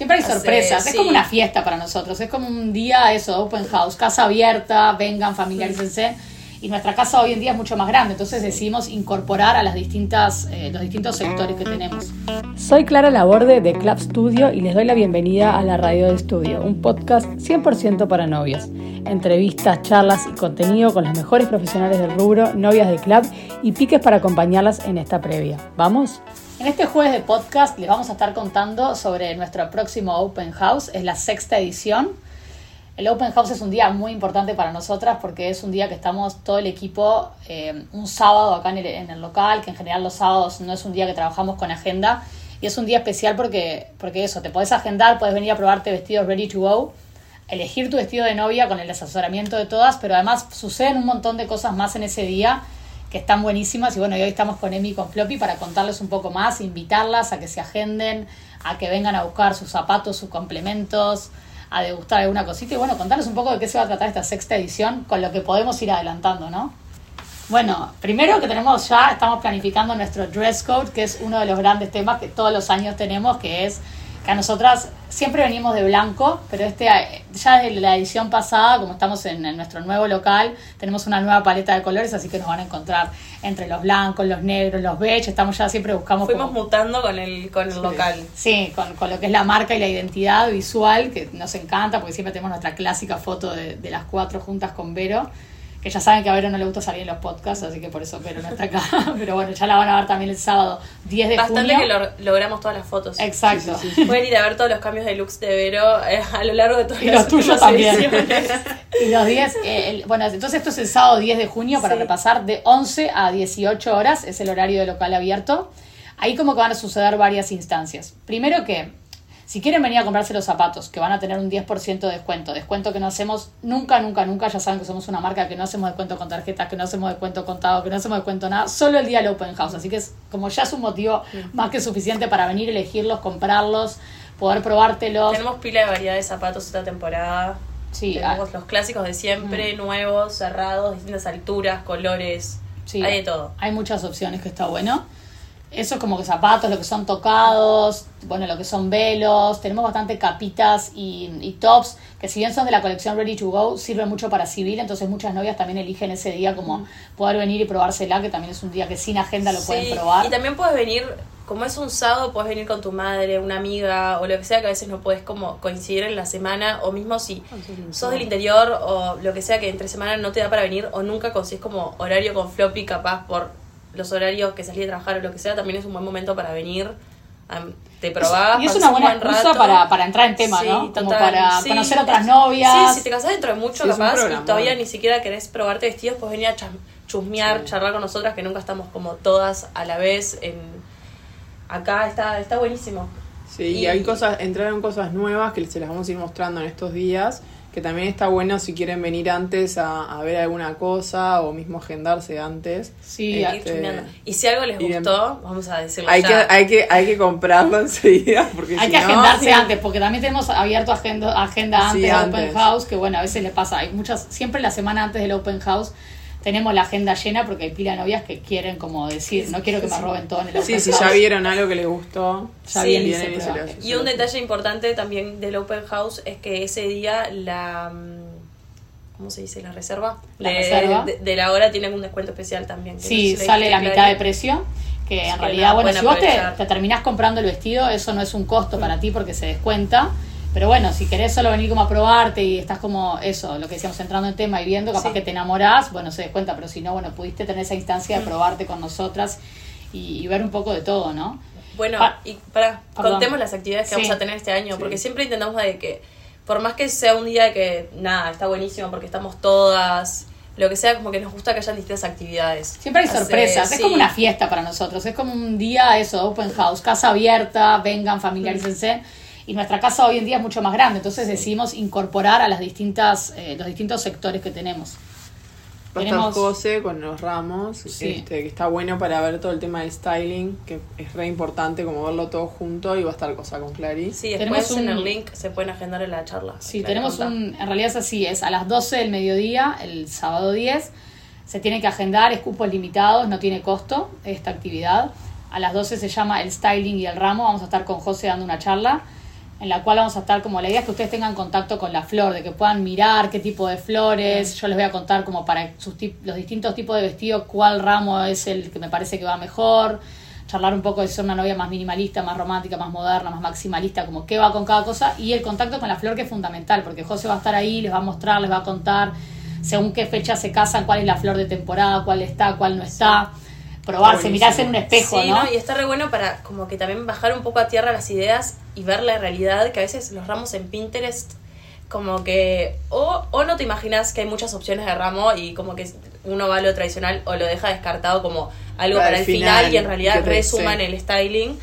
Siempre hay sorpresas, es como una fiesta para nosotros, es como un día eso, open house, casa abierta, vengan, familiarícense. Y nuestra casa hoy en día es mucho más grande, entonces decidimos incorporar a las distintas, eh, los distintos sectores que tenemos. Soy Clara Laborde de Club Studio y les doy la bienvenida a la Radio de Estudio, un podcast 100% para novias. Entrevistas, charlas y contenido con los mejores profesionales del rubro, novias de club y piques para acompañarlas en esta previa. ¿Vamos? En este jueves de podcast les vamos a estar contando sobre nuestro próximo Open House, es la sexta edición. El Open House es un día muy importante para nosotras porque es un día que estamos todo el equipo eh, un sábado acá en el, en el local, que en general los sábados no es un día que trabajamos con agenda. Y es un día especial porque, porque eso, te podés agendar, puedes venir a probarte vestidos ready to go, elegir tu vestido de novia con el asesoramiento de todas, pero además suceden un montón de cosas más en ese día que están buenísimas. Y bueno, hoy estamos con Emi y con Floppy para contarles un poco más, invitarlas a que se agenden, a que vengan a buscar sus zapatos, sus complementos, a degustar alguna cosita y bueno, contarles un poco de qué se va a tratar esta sexta edición con lo que podemos ir adelantando, ¿no? Bueno, primero que tenemos ya, estamos planificando nuestro dress code, que es uno de los grandes temas que todos los años tenemos, que es que a nosotras siempre venimos de blanco, pero este ya desde la edición pasada, como estamos en, en nuestro nuevo local, tenemos una nueva paleta de colores, así que nos van a encontrar entre los blancos, los negros, los beige, estamos ya siempre buscamos Fuimos como- mutando con el, con el local. Sí, con, con lo que es la marca y la identidad visual, que nos encanta, porque siempre tenemos nuestra clásica foto de, de las cuatro juntas con Vero, que ya saben que a Vero no le gusta salir en los podcasts, así que por eso Vero no está acá. Pero bueno, ya la van a ver también el sábado 10 de Bastante junio. que lo- logramos todas las fotos. Exacto. Pueden ir a ver todos los cambios de looks de Vero eh, a lo largo de todas Y las los tuyos las también. ediciones. Y los 10, eh, el- bueno, entonces esto es el sábado 10 de junio para Sí. repasar de 11 a 18 horas, es el horario de local abierto. Ahí como que van a suceder varias instancias. Primero que, si quieren venir a comprarse los zapatos, que van a tener un 10% de descuento, descuento que no hacemos nunca, nunca, nunca, ya saben que somos una marca que no hacemos descuento con tarjetas, que no hacemos descuento contado, que no hacemos descuento nada, solo el día del Open House. Así que es como ya es un motivo más que suficiente para venir, elegirlos, comprarlos, poder probártelos. Tenemos pila de variedad de zapatos esta temporada. Sí, ah, Tenemos los clásicos de siempre, nuevos, cerrados, distintas alturas, colores. Sí, Hay de todo. Hay muchas opciones que está bueno. Eso es como que zapatos, lo que son tocados, bueno, lo que son velos. Tenemos bastante capitas y, y tops, que si bien son de la colección Ready to Go, sirven mucho para civil. Entonces muchas novias también eligen ese día como poder venir y probársela, que también es un día que sin agenda lo pueden probar. Y también puedes venir, como es un sábado, puedes venir con tu madre, una amiga o lo que sea, que a veces no puedes como coincidir en la semana, o mismo si sos del interior o lo que sea que entre semana no te da para venir o nunca consigues como horario con floppy capaz por los horarios que salí de trabajar o lo que sea, también es un buen momento para venir. te probás, y es una un buena buen excusa rato. para, para entrar en tema, Sí, ¿no? Como total, para sí. conocer otras novias. Sí, si te casás dentro de mucho, Sí, un capaz, programa. y todavía ni siquiera querés probarte vestidos, pues venir a chusmear, charlar con nosotras, que nunca estamos como todas a la vez en acá, está, está buenísimo. Sí, Y- y hay cosas, entraron cosas nuevas que se las vamos a ir mostrando en estos días, que también está bueno si quieren venir antes a, a ver alguna cosa o mismo agendarse antes. Sí, Este. Y si algo les gustó, vamos a decirlo Hay que, hay que, hay que comprarlo enseguida porque Hay si que no- agendarse antes, porque también tenemos abierto agenda, agenda Sí, antes del Open. House, que bueno, a veces le pasa, hay muchas, siempre la semana antes del Open House tenemos la agenda llena porque hay pila de novias que quieren como decir, no quiero que me roben todo en el Open Sí, si ya vieron algo que les gustó, Ya Sí, vienen y vienen se y se un detalle importante también del Open House es que ese día la... mm, ¿Cómo se dice? La reserva. La de, reserva. De, de la hora tiene un descuento especial también. que no sé Sí, si sale la mitad de precio, que en que realidad, bueno, si vos te, te terminás comprando el vestido, eso no es un costo para ti porque se descuenta. Pero bueno, si querés solo venir como a probarte y estás como eso, lo que decíamos, entrando en tema y viendo, capaz Sí. que te enamorás, bueno, se descuenta, pero si no, bueno, pudiste tener esa instancia Mm. de probarte con nosotras y, y ver un poco de todo, ¿no? Bueno, Pa- y para Perdón. contemos las actividades que Sí. vamos a tener este año, Sí. porque siempre intentamos de que, por más que sea un día que, nada, está buenísimo porque estamos todas, lo que sea, como que nos gusta que hayan distintas actividades. Siempre hay Hace- sorpresas, es como una fiesta para nosotros, es como un día, eso, open house, casa abierta, vengan, familiarícense. Y nuestra casa hoy en día es mucho más grande, entonces decidimos incorporar a las distintas, eh, los distintos sectores que tenemos. Va a estar Tenemos- José con los ramos, Sí. este, que está bueno para ver todo el tema del styling, que es re importante como verlo todo junto y va a estar cosa con Clary. Sí, Tenemos después en un- el link se pueden agendar en la charla. Sí, Clary, tenemos un, en realidad es así, es a las 12 del mediodía, el sábado 10, se tiene que agendar, es cupos limitados, no tiene costo esta actividad. A las 12 se llama el styling y el ramo, vamos a estar con José dando una charla. En la cual vamos a estar como la idea es que ustedes tengan contacto con la flor, de que puedan mirar qué tipo de flores, yo les voy a contar como para sus tip- los distintos tipos de vestido cuál ramo es el que me parece que va mejor, charlar un poco de ser una novia más minimalista, más romántica, más moderna, más maximalista, como qué va con cada cosa. Y el contacto con la flor que es fundamental, porque José va a estar ahí, les va a mostrar, les va a contar según qué fecha se casan, cuál es la flor de temporada, cuál está, cuál no está, probarse, buenísimo. mirarse en un espejo, Sí, ¿no? ¿no? Y está re bueno para como que también bajar un poco a tierra las ideas y ver la realidad, que a veces los ramos en Pinterest como que o, o no te imaginas que hay muchas opciones de ramo y como que uno va a lo tradicional o lo deja descartado como algo Para para, el final, final, y en realidad resuman sí. el styling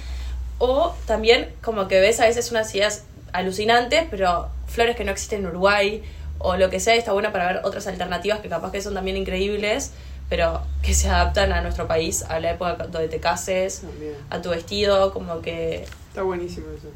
o también como que ves a veces unas ideas alucinantes pero flores que no existen en Uruguay o lo que sea está bueno para ver otras alternativas que capaz que son también increíbles pero que se adaptan a nuestro país, a la época donde te cases, También. a tu vestido, como que Está buenísimo eso.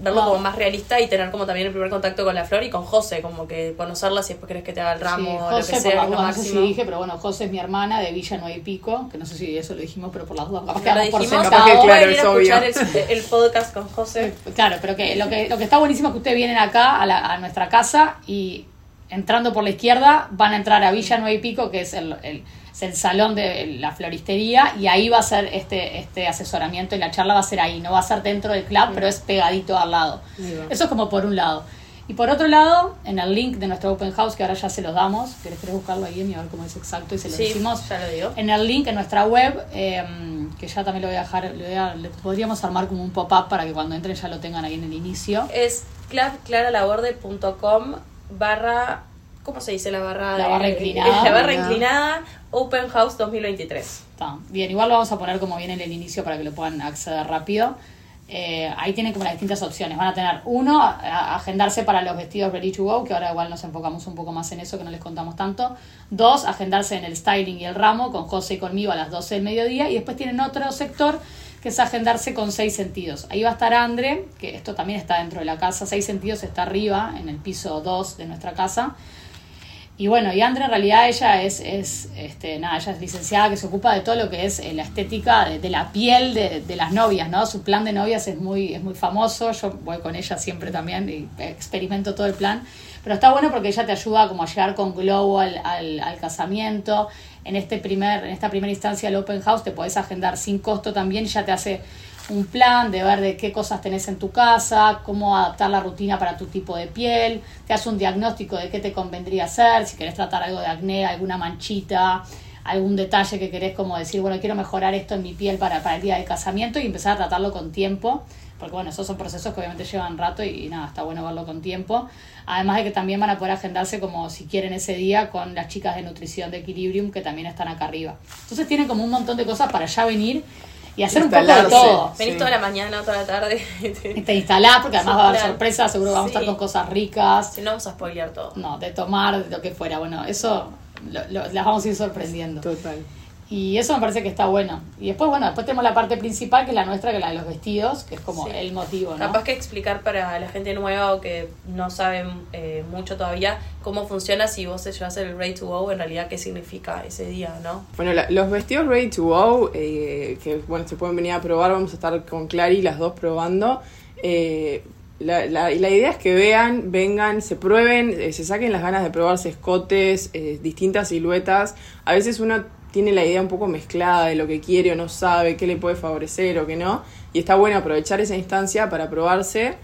verlo como más realista y tener como también el primer contacto con la flor y con José, como que conocerla si después querés que te haga el ramo Sí, o lo que sea, lo no sé si máximo. dije, pero bueno, José es mi hermana de Villa Nueve y Pico, que no sé si eso lo dijimos, pero por las dudas, capaz que por dijimos, Capaz que, sentado. claro, es a obvio. escuchar el, el podcast con José. Claro, pero que lo que lo que está buenísimo es que ustedes vienen acá a, la- a nuestra casa y entrando por la izquierda van a entrar a Villa Nueve y Pico, que es el, el- es el salón de la floristería, y ahí va a ser este, este asesoramiento y la charla va a ser ahí, no va a ser dentro del club, pero es pegadito al lado. Eso es como por un lado. Y por otro lado, en el link de nuestro open house, que ahora ya se los damos, ¿querés, querés buscarlo ahí y a ver cómo es exacto y se lo Sí, decimos? ya lo digo. En el link en nuestra web, eh, que ya también lo voy a dejar, le voy a- le podríamos armar como un pop-up para que cuando entren ya lo tengan ahí en el inicio. Es clubclaralaborde.com barra, ¿cómo se dice la barra? La barra inclinada. La barra Inclinada. inclinada, Open House 2023. Está. Bien, igual lo vamos a poner como viene en el inicio para que lo puedan acceder rápido. Eh, ahí tienen como las distintas opciones. Van a tener uno, a- a- agendarse para los vestidos ready to go, que ahora igual nos enfocamos un poco más en eso, que no les contamos tanto. Dos, agendarse en el styling y el ramo, con José y conmigo a las 12 del mediodía. Y después tienen otro sector que es agendarse con seis sentidos. Ahí va a estar Andre, que esto también está dentro de la casa. Seis sentidos está arriba, en el piso 2 de nuestra casa. Y bueno, y Andrea en realidad ella es, es este, nada, ella es licenciada que se ocupa de todo lo que es eh, la estética de, la piel de, las novias, ¿no? Su plan de novias es muy, es muy famoso, yo voy con ella siempre también y experimento todo el plan. Pero está bueno porque ella te ayuda como a llegar con glow al, al, al casamiento. En este primer, en esta primera instancia del open house te podés agendar sin costo también ya te hace un plan de ver de qué cosas tenés en tu casa, cómo adaptar la rutina para tu tipo de piel, te hace un diagnóstico de qué te convendría hacer, si querés tratar algo de acné, alguna manchita, algún detalle que querés como decir, bueno, quiero mejorar esto en mi piel para, para el día del casamiento y empezar a tratarlo con tiempo, porque bueno, esos son procesos que obviamente llevan rato y, y nada, está bueno verlo con tiempo. Además de que también van a poder agendarse como si quieren ese día con las chicas de nutrición de Equilibrium que también están acá arriba. Entonces tienen como un montón de cosas para ya venir y hacer un poco de todo. Venís Sí. toda la mañana, toda la tarde. Y te instalás porque además va a haber sorpresas, seguro vamos a Sí. estar con cosas ricas, si no, vamos a spoilear todo. no, de tomar, de lo que fuera. Bueno, eso lo- lo- las vamos a ir sorprendiendo. Total. Y eso me parece que está bueno. Y después, bueno, después tenemos la parte principal que es la nuestra, que es la de los vestidos, que es como Sí. el motivo, ¿no? Capaz que explicar para la gente nueva o que no sabe eh, mucho todavía cómo funciona si vos te llevas el Ready to Go, en realidad qué significa ese día, ¿no? Bueno, la- los vestidos ready to go, eh, que bueno, se pueden venir a probar, vamos a estar con Clary las dos probando. Eh, la, la, y la idea es que vean, vengan, se prueben, eh, se saquen las ganas de probarse escotes, eh, distintas siluetas. A veces uno tiene la idea un poco mezclada de lo que quiere o no sabe, qué le puede favorecer o qué no. Y está bueno aprovechar esa instancia para probarse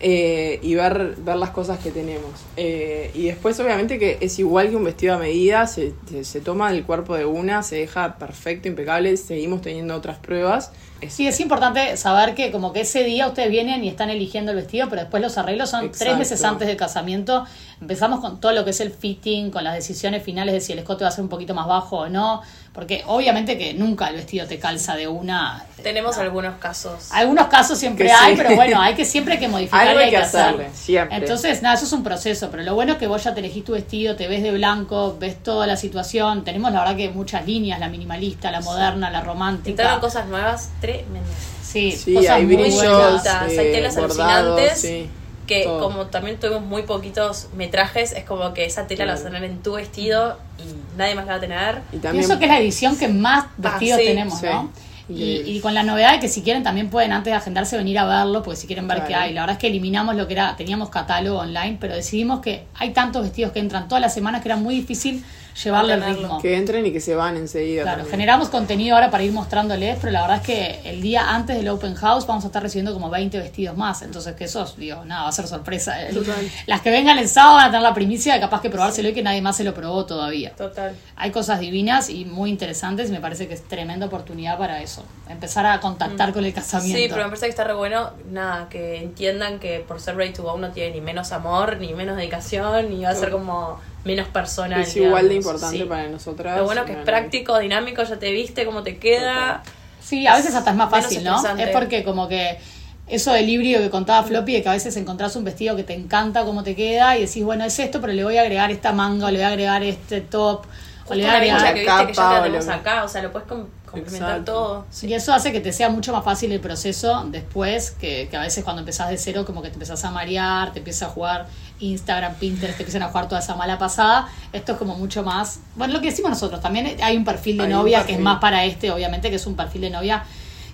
eh, y ver, ver las cosas que tenemos. Eh, y después obviamente que es igual que un vestido a medida, se, se, se toma el cuerpo de una, se deja perfecto, impecable, seguimos teniendo otras pruebas. Es- Sí, es importante saber que como que ese día ustedes vienen y están eligiendo el vestido, pero después los arreglos son tres meses antes del casamiento. Empezamos con todo lo que es el fitting, con las decisiones finales de si el escote va a ser un poquito más bajo o no, porque obviamente que nunca el vestido te calza de una. Tenemos no. algunos casos. Algunos casos siempre Que hay, sí. pero bueno, hay que siempre hay que modificar Algo y hay que hacer. hacerle, siempre. Entonces, nada, eso es un proceso, pero lo bueno es que vos ya te elegís tu vestido, te ves de blanco, ves toda la situación. Tenemos la verdad que muchas líneas, la minimalista, la moderna, la romántica. Entraron cosas nuevas tremendas. Sí, Sí, cosas hay muy brillos, buenas. bonitas, hay eh, telas bordados, alucinantes. sí, Que todo. como también tuvimos muy poquitos metrajes, es como que esa tela la vas a tener en tu vestido y nadie más la va a tener. Y también Pienso que es la edición que más vestidos sí, tenemos, sí. ¿no? Y, con la novedad de que si quieren también pueden antes de agendarse venir a verlo, porque si quieren ver Claro. qué hay. La verdad es que eliminamos lo que era, teníamos catálogo online, pero decidimos que hay tantos vestidos que entran todas las semanas que era muy difícil llevarle el ritmo. Que entren y que se van enseguida. Claro, también. generamos contenido ahora para ir mostrándoles, pero la verdad es que el día antes del Open House vamos a estar recibiendo como 20 vestidos más. Entonces, que eso, digo, nada, va a ser sorpresa. El- Total. Las que vengan el sábado van a tener la primicia de capaz que probárselo y que nadie más se lo probó todavía. Total. Hay cosas divinas y muy interesantes y me parece que es tremenda oportunidad para eso. Empezar a contactar con el casamiento. Mm. Sí, pero me parece que está re bueno, nada, que entiendan que por ser ready to go no tiene ni menos amor, ni menos dedicación, ni va a ser como menos personal. Es igual de importante Sí. para nosotras. Lo bueno que es práctico, dinámico, ya te viste, cómo te queda. Sí, a veces hasta es más fácil, ¿no? Es porque como que eso del híbrido que contaba Floppy, de que a veces encontrás un vestido que te encanta cómo te queda y decís, bueno, es esto, pero le voy a agregar esta manga, o le voy a agregar este top, o le voy a agregar... que viste que ya capa te o la tenemos lo- acá, o sea, lo puedes complementar Exacto. todo. Y eso hace que te sea mucho más fácil el proceso después, que, que a veces cuando empezás de cero como que te empezás a marear, te empiezas a jugar Instagram, Pinterest, te empiezan a jugar toda esa mala pasada. Esto es como mucho más... Bueno, lo que decimos nosotros, también hay un perfil de Hay novia que es más para este, obviamente, que es un perfil de novia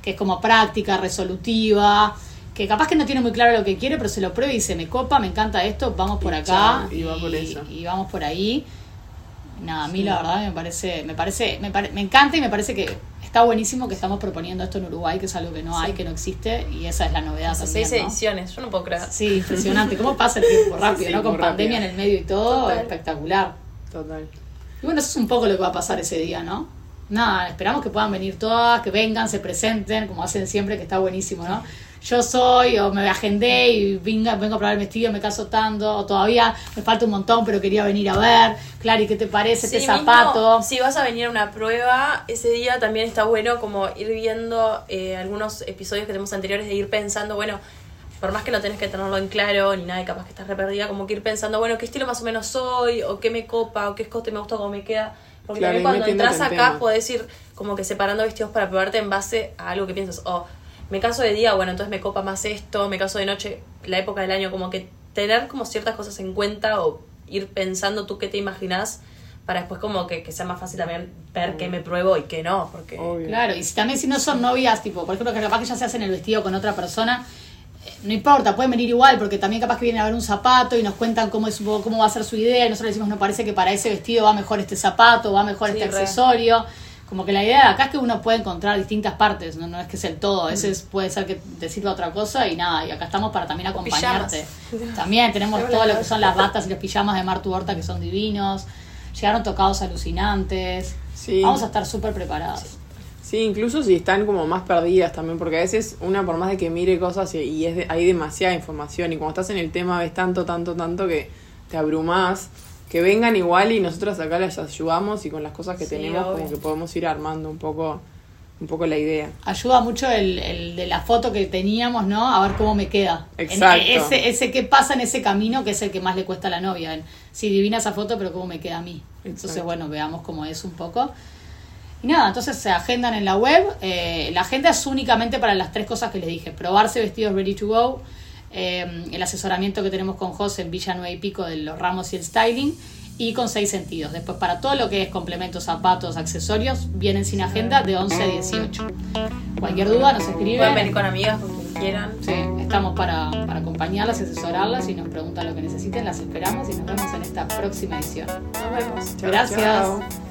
que es como práctica, resolutiva, que capaz que no tiene muy claro lo que quiere, pero se lo prueba y dice, me copa, me encanta esto, vamos por Y acá chao, y va por eso. y vamos por ahí. Nada, a mí la verdad me parece, me parece, me, pare- me encanta y me parece que está buenísimo que estamos proponiendo esto en Uruguay, que es algo que no hay, que no existe, y esa es la novedad seis ¿no? ediciones, yo no puedo creer. Sí, impresionante. ¿Cómo pasa el tiempo rápido, Sí, no? Con pandemia rápido. en el medio y todo, Total. espectacular. Total. Y bueno, eso es un poco lo que va a pasar ese día, ¿no? Nada, esperamos que puedan venir todas, que vengan, se presenten, como hacen siempre, que está buenísimo, ¿no? Yo soy, o me agendé y venga, vengo a probar el vestido, me caso tanto, o todavía me falta un montón, pero quería venir a ver. Clary, ¿qué te parece Sí, este mismo, zapato? si vas a venir a una prueba, ese día también está bueno como ir viendo eh, algunos episodios que tenemos anteriores de ir pensando, bueno, por más que no tenés que tenerlo en claro ni nada, y capaz que estás re perdida, como que ir pensando, bueno, qué estilo más o menos soy, o qué me copa, o qué escote me gusta, cómo me queda. Porque Claro, también cuando entras en acá tema. podés ir como que separando vestidos para probarte en base a algo que piensas, o me caso de día, bueno, entonces me copa más esto, me caso de noche, la época del año, como que tener como ciertas cosas en cuenta o ir pensando tú qué te imaginas para después como que, que sea más fácil también ver qué me pruebo y qué no, porque Obvio. Claro, y si también si no son novias, tipo, por ejemplo, que capaz que ya se hacen el vestido con otra persona, eh, no importa, pueden venir igual, porque también capaz que vienen a ver un zapato y nos cuentan cómo es cómo va a ser su idea, y nosotros decimos, no parece que para ese vestido va mejor este zapato, va mejor Sí, este re. accesorio. Como que la idea de acá es que uno puede encontrar distintas partes, no, no es que es el todo, a veces puede ser que te sirva otra cosa y nada, y acá estamos para también acompañarte. También tenemos todo lo que son las batas y los pijamas de Martu Horta que son divinos, llegaron tocados alucinantes, Sí. vamos a estar súper preparadas. Sí, incluso si están como más perdidas también, porque a veces una por más de que mire cosas y, y es de- hay demasiada información y cuando estás en el tema ves tanto, tanto, tanto que te abrumás, que vengan igual y nosotros acá les ayudamos y con las cosas que Sí, tenemos obvio. como que podemos ir armando un poco, un poco la idea. ayuda mucho el, el de la foto que teníamos, ¿no? A ver cómo me queda. En- Exacto. ese, ese qué pasa en ese camino que es el que más le cuesta a la novia. En, sí, divina esa foto, pero cómo me queda a mí. Entonces, bueno, veamos cómo es un poco. Y nada, entonces se agendan en la web. Eh, la agenda es únicamente para las tres cosas que les dije. Probarse vestidos ready to go. Eh, el asesoramiento que tenemos con José en Villa Nueva y Pico de los ramos y el styling. Y con seis sentidos. Después, para todo lo que es complementos, zapatos, accesorios, vienen sin agenda de 11 a 18. Cualquier duda nos escriben. pueden venir con amigas, con quien quieran. Sí, estamos para, para acompañarlas y asesorarlas. Si nos preguntan lo que necesiten, las esperamos y nos vemos en esta próxima edición. Nos vemos. Gracias.